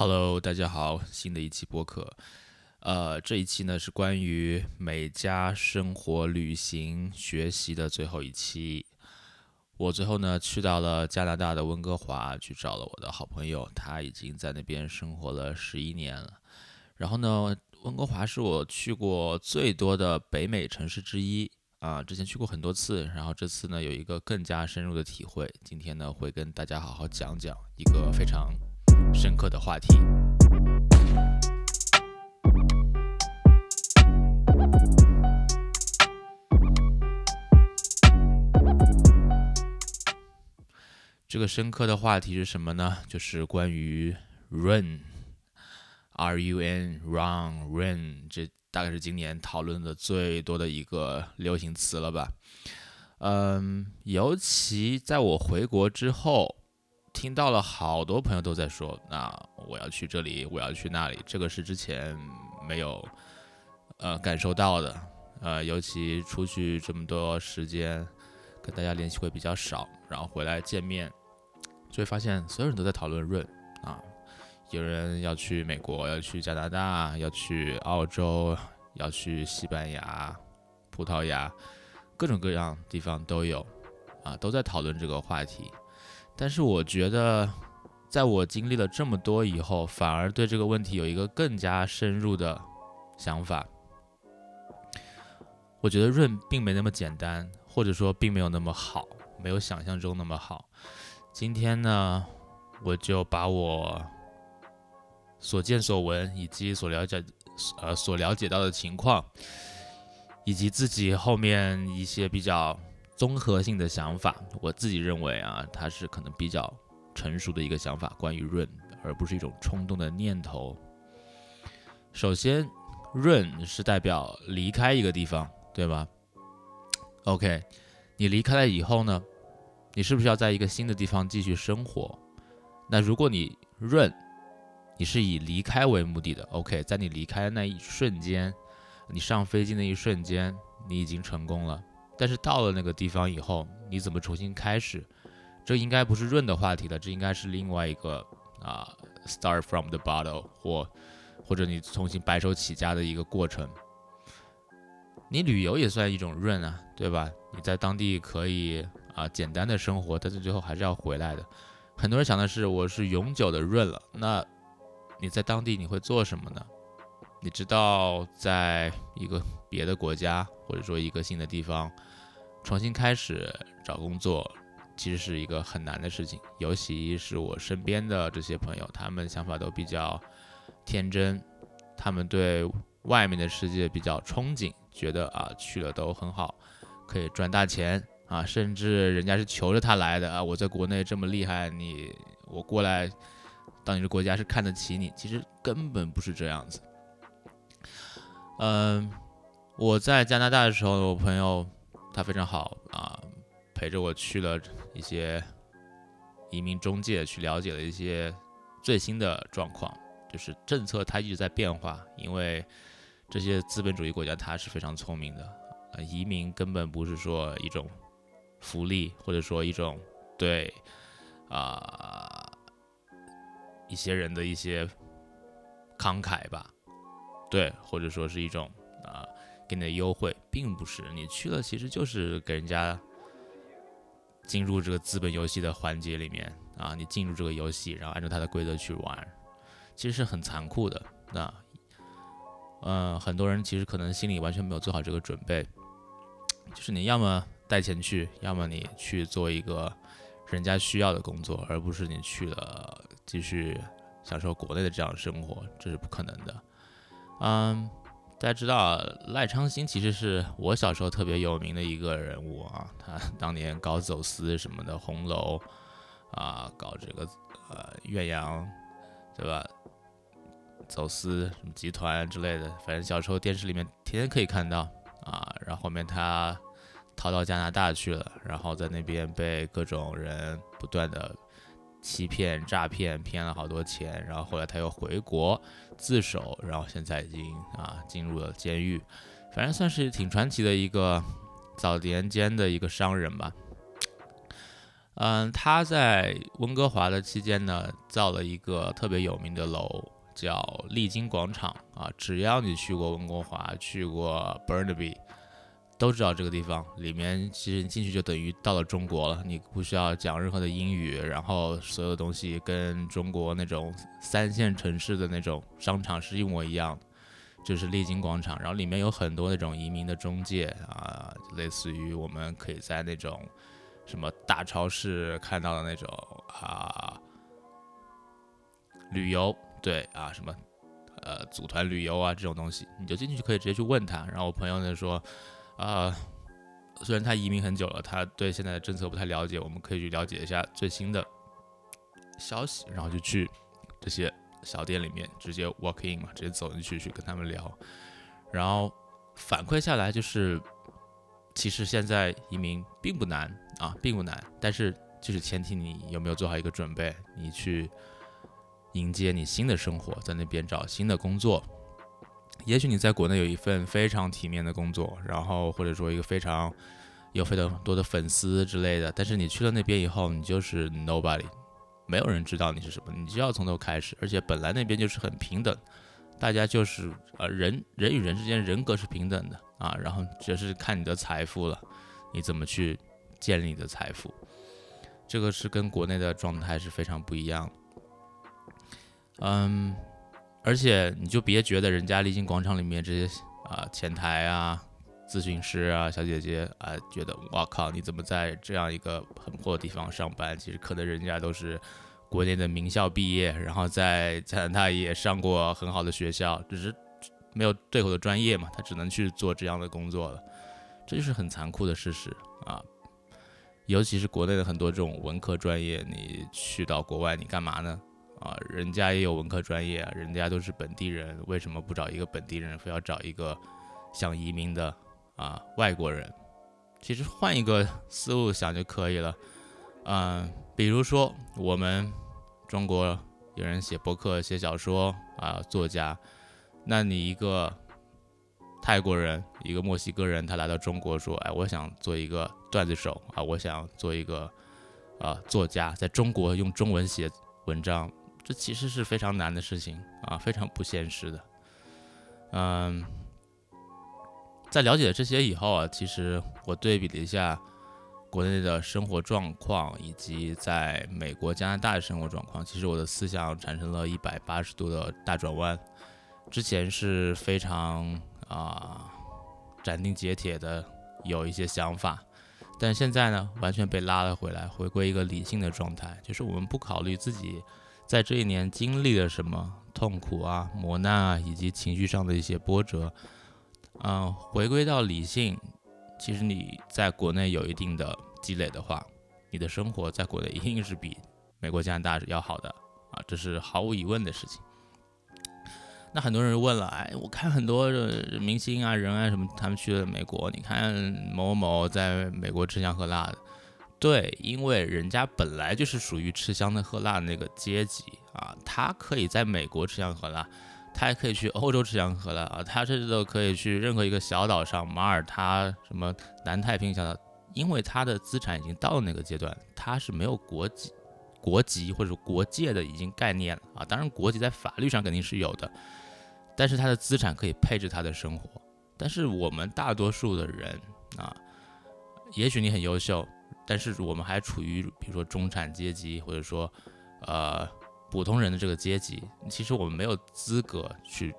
Hello，大家好，新的一期播客，呃，这一期呢是关于美加生活、旅行、学习的最后一期。我最后呢去到了加拿大的温哥华，去找了我的好朋友，他已经在那边生活了十一年了。然后呢，温哥华是我去过最多的北美城市之一啊，之前去过很多次，然后这次呢有一个更加深入的体会，今天呢会跟大家好好讲讲一个非常。深刻的话题。这个深刻的话题是什么呢？就是关于 run，r u n run run，这大概是今年讨论的最多的一个流行词了吧？嗯，尤其在我回国之后。听到了好多朋友都在说，那我要去这里，我要去那里，这个是之前没有呃感受到的，呃，尤其出去这么多时间，跟大家联系会比较少，然后回来见面，就会发现所有人都在讨论润啊，有人要去美国，要去加拿大，要去澳洲，要去西班牙、葡萄牙，各种各样地方都有啊，都在讨论这个话题。但是我觉得，在我经历了这么多以后，反而对这个问题有一个更加深入的想法。我觉得润并没那么简单，或者说并没有那么好，没有想象中那么好。今天呢，我就把我所见所闻，以及所了解呃所了解到的情况，以及自己后面一些比较。综合性的想法，我自己认为啊，它是可能比较成熟的一个想法，关于润，而不是一种冲动的念头。首先，润是代表离开一个地方，对吧？OK，你离开了以后呢，你是不是要在一个新的地方继续生活？那如果你润，你是以离开为目的的，OK，在你离开的那一瞬间，你上飞机那一瞬间，你已经成功了。但是到了那个地方以后，你怎么重新开始？这应该不是润的话题了，这应该是另外一个啊，start from the bottle 或或者你重新白手起家的一个过程。你旅游也算一种润啊，对吧？你在当地可以啊简单的生活，但是最后还是要回来的。很多人想的是我是永久的润了，那你在当地你会做什么呢？你知道，在一个别的国家或者说一个新的地方。重新开始找工作，其实是一个很难的事情。尤其是我身边的这些朋友，他们想法都比较天真，他们对外面的世界比较憧憬，觉得啊去了都很好，可以赚大钱啊，甚至人家是求着他来的啊。我在国内这么厉害，你我过来到你的国家是看得起你，其实根本不是这样子。嗯，我在加拿大的时候，我朋友。他非常好啊，陪着我去了一些移民中介，去了解了一些最新的状况。就是政策它一直在变化，因为这些资本主义国家它是非常聪明的啊，移民根本不是说一种福利，或者说一种对啊一些人的一些慷慨吧，对，或者说是一种。给你的优惠并不是你去了，其实就是给人家进入这个资本游戏的环节里面啊，你进入这个游戏，然后按照它的规则去玩，其实是很残酷的。那，嗯，很多人其实可能心里完全没有做好这个准备，就是你要么带钱去，要么你去做一个人家需要的工作，而不是你去了继续享受国内的这样生活，这是不可能的。嗯。大家知道赖昌星其实是我小时候特别有名的一个人物啊，他当年搞走私什么的，红楼啊，搞这个呃岳阳，对吧？走私什么集团之类的，反正小时候电视里面天天可以看到啊。然后后面他逃到加拿大去了，然后在那边被各种人不断的。欺骗、诈骗，骗了好多钱，然后后来他又回国自首，然后现在已经啊进入了监狱，反正算是挺传奇的一个早年间的一个商人吧。嗯，他在温哥华的期间呢，造了一个特别有名的楼，叫丽晶广场啊。只要你去过温哥华，去过 Burnaby，都知道这个地方。里面其实你进去就等于到了中国了，你不需要讲任何的英语，然后所有东西跟中国那种三线城市的那种商场是一模一样的，就是丽晶广场。然后里面有很多那种移民的中介啊，类似于我们可以在那种。什么大超市看到的那种啊，旅游对啊，什么呃组团旅游啊这种东西，你就进去就可以直接去问他。然后我朋友呢说，啊，虽然他移民很久了，他对现在的政策不太了解，我们可以去了解一下最新的消息。然后就去这些小店里面直接 walk in 嘛，直接走进去去跟他们聊。然后反馈下来就是，其实现在移民并不难。啊，并不难，但是就是前提你有没有做好一个准备，你去迎接你新的生活，在那边找新的工作。也许你在国内有一份非常体面的工作，然后或者说一个非常有非常多的粉丝之类的，但是你去了那边以后，你就是 nobody，没有人知道你是什么，你就要从头开始。而且本来那边就是很平等，大家就是呃人人与人之间人格是平等的啊，然后只是看你的财富了，你怎么去。建立你的财富，这个是跟国内的状态是非常不一样的。嗯，而且你就别觉得人家丽晶广场里面这些啊前台啊、咨询师啊、小姐姐啊，觉得哇靠，你怎么在这样一个很破的地方上班？其实可能人家都是国内的名校毕业，然后在加拿大也上过很好的学校，只是没有对口的专业嘛，他只能去做这样的工作了。这就是很残酷的事实啊。尤其是国内的很多这种文科专业，你去到国外你干嘛呢？啊，人家也有文科专业，人家都是本地人，为什么不找一个本地人，非要找一个想移民的啊外国人？其实换一个思路想就可以了。嗯，比如说我们中国有人写博客、写小说啊，作家，那你一个。泰国人，一个墨西哥人，他来到中国说：“哎，我想做一个段子手啊，我想做一个啊作家，在中国用中文写文章，这其实是非常难的事情啊，非常不现实的。”嗯，在了解这些以后啊，其实我对比了一下国内的生活状况，以及在美国、加拿大的生活状况，其实我的思想产生了一百八十度的大转弯。之前是非常。啊，斩钉截铁的有一些想法，但现在呢，完全被拉了回来，回归一个理性的状态，就是我们不考虑自己在这一年经历了什么痛苦啊、磨难啊，以及情绪上的一些波折，嗯，回归到理性。其实你在国内有一定的积累的话，你的生活在国内一定是比美国、加拿大要好的啊，这是毫无疑问的事情。那很多人问了，哎，我看很多明星啊、人啊什么，他们去了美国，你看某某在美国吃香喝辣的，对，因为人家本来就是属于吃香的喝辣的那个阶级啊，他可以在美国吃香喝辣，他还可以去欧洲吃香喝辣啊，他甚至都可以去任何一个小岛上，马耳他什么南太平洋小岛，因为他的资产已经到了那个阶段，他是没有国籍、国籍或者国界的已经概念了啊，当然国籍在法律上肯定是有的。但是他的资产可以配置他的生活，但是我们大多数的人啊，也许你很优秀，但是我们还处于比如说中产阶级或者说呃普通人的这个阶级，其实我们没有资格去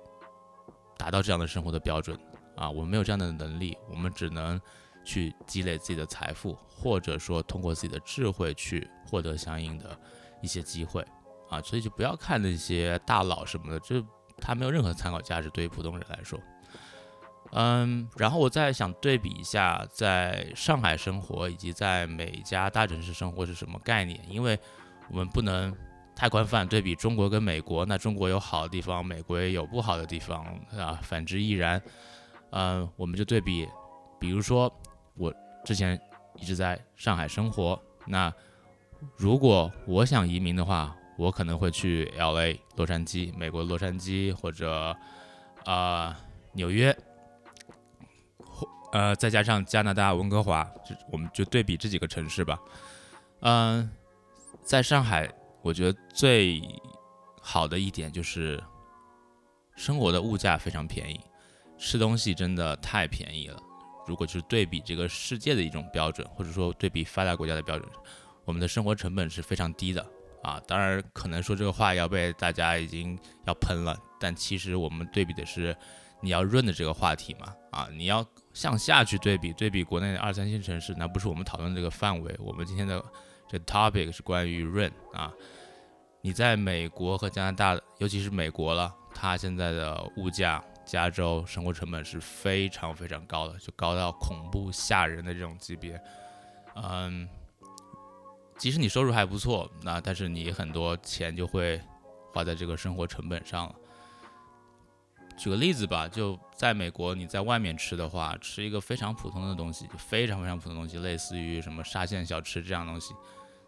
达到这样的生活的标准啊，我们没有这样的能力，我们只能去积累自己的财富，或者说通过自己的智慧去获得相应的一些机会啊，所以就不要看那些大佬什么的，这。他没有任何参考价值，对于普通人来说。嗯，然后我再想对比一下，在上海生活以及在每家大城市生活是什么概念？因为我们不能太宽泛对比中国跟美国，那中国有好的地方，美国也有不好的地方啊，反之亦然。嗯，我们就对比，比如说我之前一直在上海生活，那如果我想移民的话。我可能会去 L A 洛杉矶，美国洛杉矶或者啊纽约，呃再加上加拿大温哥华，就我们就对比这几个城市吧。嗯，在上海，我觉得最好的一点就是生活的物价非常便宜，吃东西真的太便宜了。如果就是对比这个世界的一种标准，或者说对比发达国家的标准，我们的生活成本是非常低的啊。当然，可能说这个话要被大家已经要喷了，但其实我们对比的是。你要润的这个话题嘛，啊，你要向下去对比，对比国内的二三线城市，那不是我们讨论这个范围。我们今天的这 topic 是关于润啊。你在美国和加拿大，尤其是美国了，它现在的物价，加州生活成本是非常非常高的，就高到恐怖吓人的这种级别。嗯，即使你收入还不错，那但是你很多钱就会花在这个生活成本上了。举个例子吧，就在美国，你在外面吃的话，吃一个非常普通的东西，非常非常普通的东西，类似于什么沙县小吃这样东西，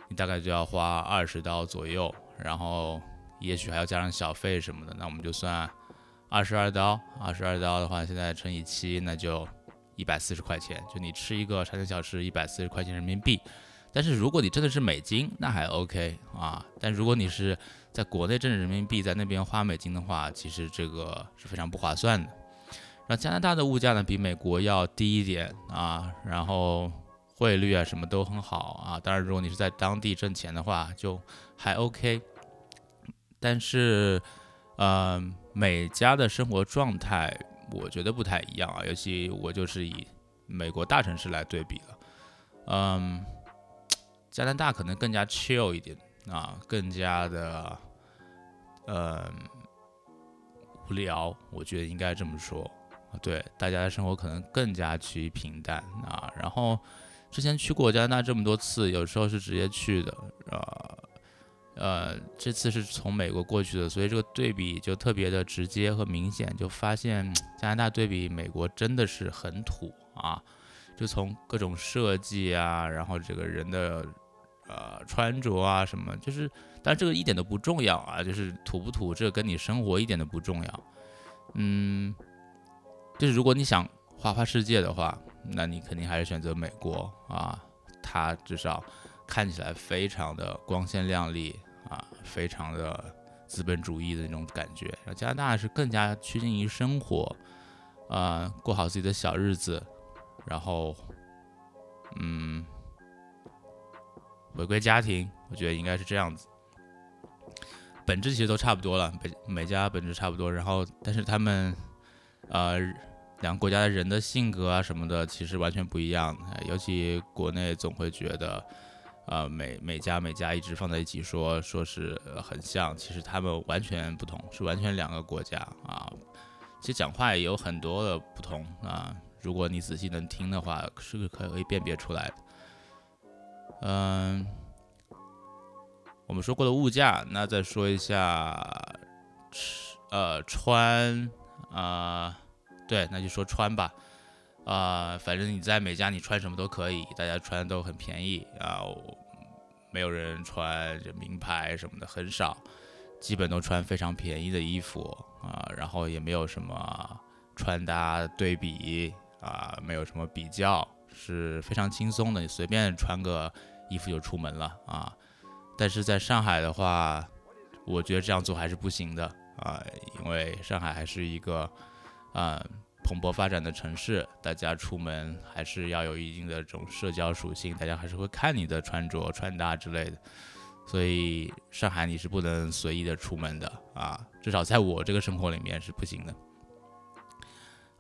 你大概就要花二十刀左右，然后也许还要加上小费什么的，那我们就算二十二刀，二十二刀的话，现在乘以七，那就一百四十块钱，就你吃一个沙县小吃一百四十块钱人民币。但是如果你真的是美金，那还 OK 啊，但如果你是在国内挣人民币，在那边花美金的话，其实这个是非常不划算的。那加拿大的物价呢，比美国要低一点啊，然后汇率啊什么都很好啊。当然，如果你是在当地挣钱的话，就还 OK。但是，呃，每家的生活状态我觉得不太一样啊，尤其我就是以美国大城市来对比了。嗯，加拿大可能更加 chill 一点。啊，更加的，呃，无聊，我觉得应该这么说。对，大家的生活可能更加趋于平淡啊。然后，之前去过加拿大这么多次，有时候是直接去的，呃，呃，这次是从美国过去的，所以这个对比就特别的直接和明显，就发现 加拿大对比美国真的是很土啊，就从各种设计啊，然后这个人的。呃，穿着啊什么，就是，但这个一点都不重要啊，就是土不土，这跟你生活一点都不重要。嗯，就是如果你想花花世界的话，那你肯定还是选择美国啊，它至少看起来非常的光鲜亮丽啊，非常的资本主义的那种感觉。加拿大是更加趋近于生活，啊，过好自己的小日子，然后，嗯。回归家庭，我觉得应该是这样子。本质其实都差不多了，每每家本质差不多。然后，但是他们，呃，两个国家的人的性格啊什么的，其实完全不一样。尤其国内总会觉得，呃，每每家每家一直放在一起说，说是很像，其实他们完全不同，是完全两个国家啊。其实讲话也有很多的不同啊。如果你仔细能听的话，是可以辨别出来的。嗯，我们说过的物价，那再说一下吃呃穿啊，对，那就说穿吧。啊，反正你在美家你穿什么都可以，大家穿都很便宜啊，没有人穿名牌什么的很少，基本都穿非常便宜的衣服。啊，然后也没有什么穿搭对比啊，没有什么比较，是非常轻松的，你随便穿个。衣服就出门了啊，但是在上海的话，我觉得这样做还是不行的啊，因为上海还是一个啊蓬勃发展的城市，大家出门还是要有一定的这种社交属性，大家还是会看你的穿着、穿搭之类的，所以上海你是不能随意的出门的啊，至少在我这个生活里面是不行的。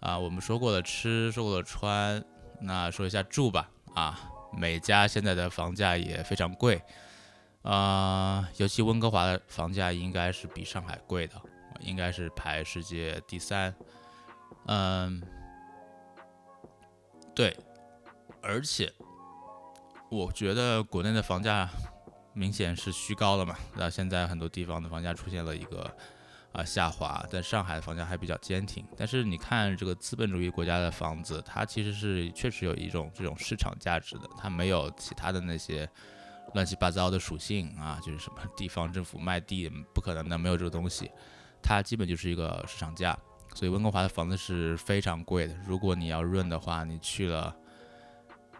啊，我们说过了吃，说过了穿，那说一下住吧啊。每家现在的房价也非常贵，啊，尤其温哥华的房价应该是比上海贵的，应该是排世界第三。嗯，对，而且我觉得国内的房价明显是虚高了嘛，那现在很多地方的房价出现了一个。啊，下滑，但上海的房价还比较坚挺。但是你看这个资本主义国家的房子，它其实是确实有一种这种市场价值的，它没有其他的那些乱七八糟的属性啊，就是什么地方政府卖地不可能的，没有这个东西，它基本就是一个市场价。所以温哥华的房子是非常贵的。如果你要润的话，你去了，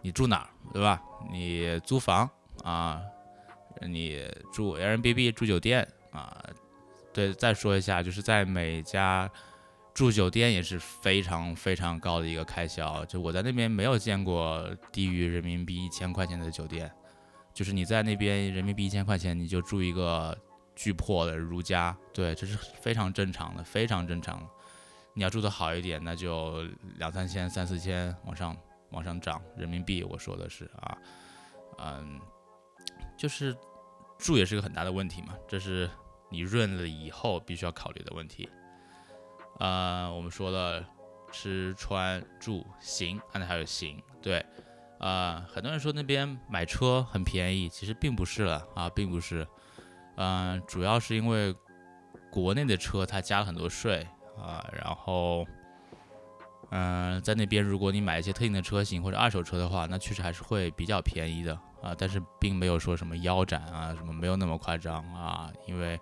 你住哪儿，对吧？你租房啊，你住 Airbnb 住酒店啊，对，再说一下，就是在每家住酒店也是非常非常高的一个开销，就我在那边没有见过低于人民币一千块钱的酒店，就是你在那边人民币一千块钱你就住一个巨破的如家，对，这是非常正常的，非常正常。你要住的好一点，那就两三千、三四千往上往上涨人民币。我说的是啊，嗯，就是住也是个很大的问题嘛，这是你润了以后必须要考虑的问题。呃，我们说了吃穿住行，看才还有行，对，呃，很多人说那边买车很便宜，其实并不是了啊，并不是，嗯，主要是因为国内的车它加了很多税。啊，然后，嗯，在那边如果你买一些特定的车型或者二手车的话，那确实还是会比较便宜的啊。但是并没有说什么腰斩啊，什么没有那么夸张啊。因为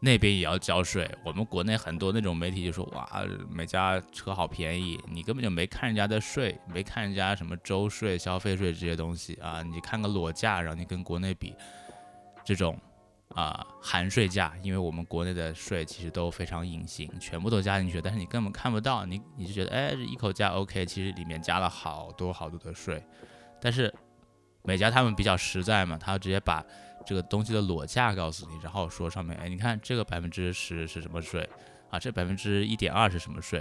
那边也要交税。我们国内很多那种媒体就说哇，每家车好便宜，你根本就没看人家的税，没看人家什么周税、消费税这些东西啊。你看个裸价，然后你跟国内比，这种。啊，含税价，因为我们国内的税其实都非常隐形，全部都加进去，但是你根本看不到，你你就觉得，哎，这一口价 OK，其实里面加了好多好多的税。但是美家他们比较实在嘛，他直接把这个东西的裸价告诉你，然后说上面，哎，你看这个百分之十是什么税啊？这百分之一点二是什么税？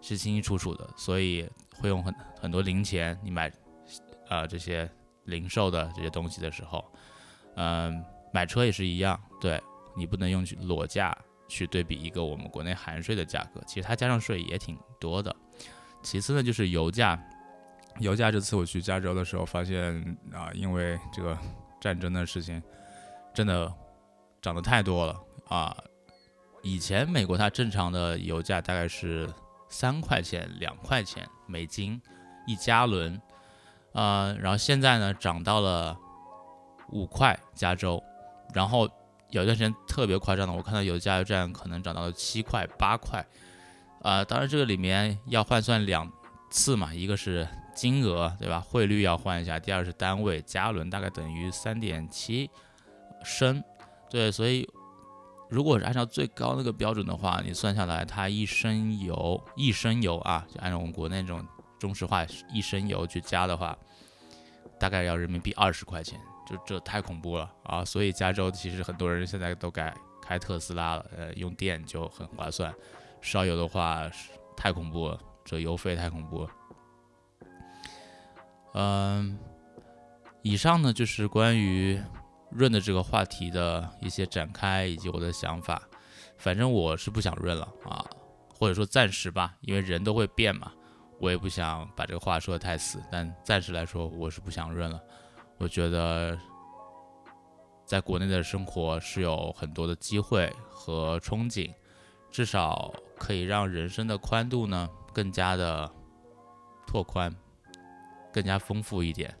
是清清楚楚的，所以会用很很多零钱，你买啊这些零售的这些东西的时候，嗯。买车也是一样，对你不能用去裸价去对比一个我们国内含税的价格，其实它加上税也挺多的。其次呢，就是油价，油价这次我去加州的时候发现啊，因为这个战争的事情，真的涨得太多了啊。以前美国它正常的油价大概是三块钱、两块钱美金一加仑，啊，然后现在呢涨到了五块加州。然后有一段时间特别夸张的，我看到有的加油站可能涨到了七块八块，啊，当然这个里面要换算两次嘛，一个是金额对吧？汇率要换一下，第二是单位加仑，大概等于三点七升，对，所以如果是按照最高那个标准的话，你算下来，它一升油一升油啊，就按照我们国内这种中石化一升油去加的话，大概要人民币二十块钱。就这太恐怖了啊！所以加州其实很多人现在都改开特斯拉了，呃，用电就很划算。烧油的话太恐怖了，这油费太恐怖了。嗯，以上呢就是关于润的这个话题的一些展开以及我的想法。反正我是不想润了啊，或者说暂时吧，因为人都会变嘛。我也不想把这个话说的太死，但暂时来说我是不想润了。我觉得，在国内的生活是有很多的机会和憧憬，至少可以让人生的宽度呢更加的拓宽，更加丰富一点。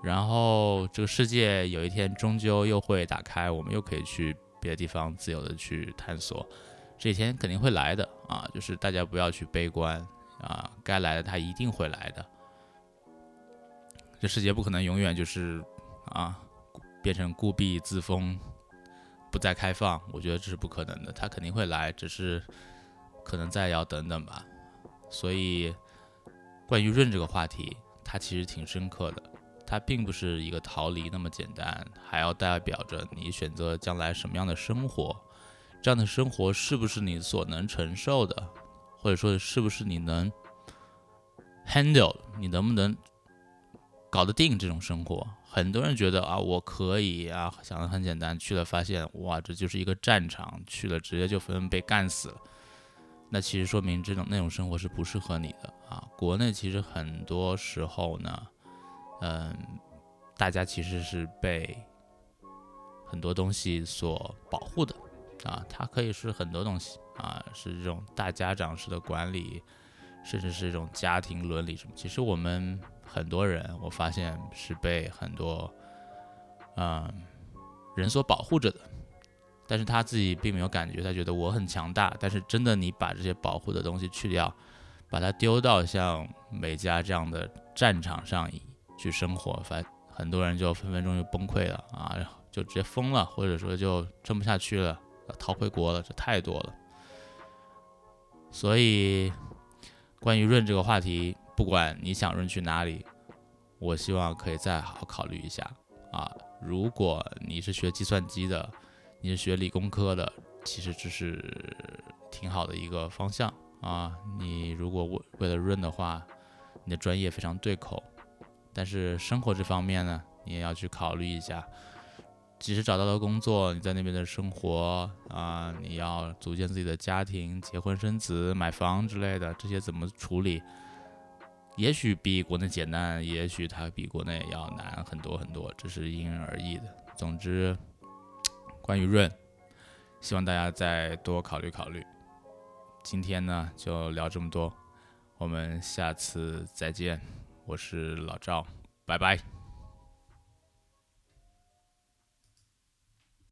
然后这个世界有一天终究又会打开，我们又可以去别的地方自由的去探索，这一天肯定会来的啊！就是大家不要去悲观啊，该来的它一定会来的。这世界不可能永远就是啊，变成固闭自封，不再开放。我觉得这是不可能的，它肯定会来，只是可能再要等等吧。所以，关于润这个话题，它其实挺深刻的。它并不是一个逃离那么简单，还要代表着你选择将来什么样的生活，这样的生活是不是你所能承受的，或者说是不是你能 handle，你能不能？搞得定这种生活，很多人觉得啊，我可以啊，想的很简单，去了发现哇，这就是一个战场，去了直接就分被干死了。那其实说明这种那种生活是不适合你的啊。国内其实很多时候呢，嗯，大家其实是被很多东西所保护的啊，它可以是很多东西啊，是这种大家长式的管理，甚至是一种家庭伦理什么。其实我们。很多人，我发现是被很多嗯人所保护着的，但是他自己并没有感觉，他觉得我很强大。但是真的，你把这些保护的东西去掉，把它丢到像美加这样的战场上去生活，反很多人就分分钟就崩溃了啊，就直接疯了，或者说就撑不下去了，逃回国了，这太多了。所以，关于润这个话题，不管你想润去哪里，我希望可以再好好考虑一下啊。如果你是学计算机的，你是学理工科的，其实这是挺好的一个方向啊。你如果为为了润的话，你的专业非常对口。但是生活这方面呢，你也要去考虑一下。即使找到了工作，你在那边的生活啊，你要组建自己的家庭、结婚生子、买房之类的，这些怎么处理？也许比国内简单，也许它比国内要难很多很多，这是因人而异的。总之，关于润，希望大家再多考虑考虑。今天呢，就聊这么多，我们下次再见。我是老赵，拜拜。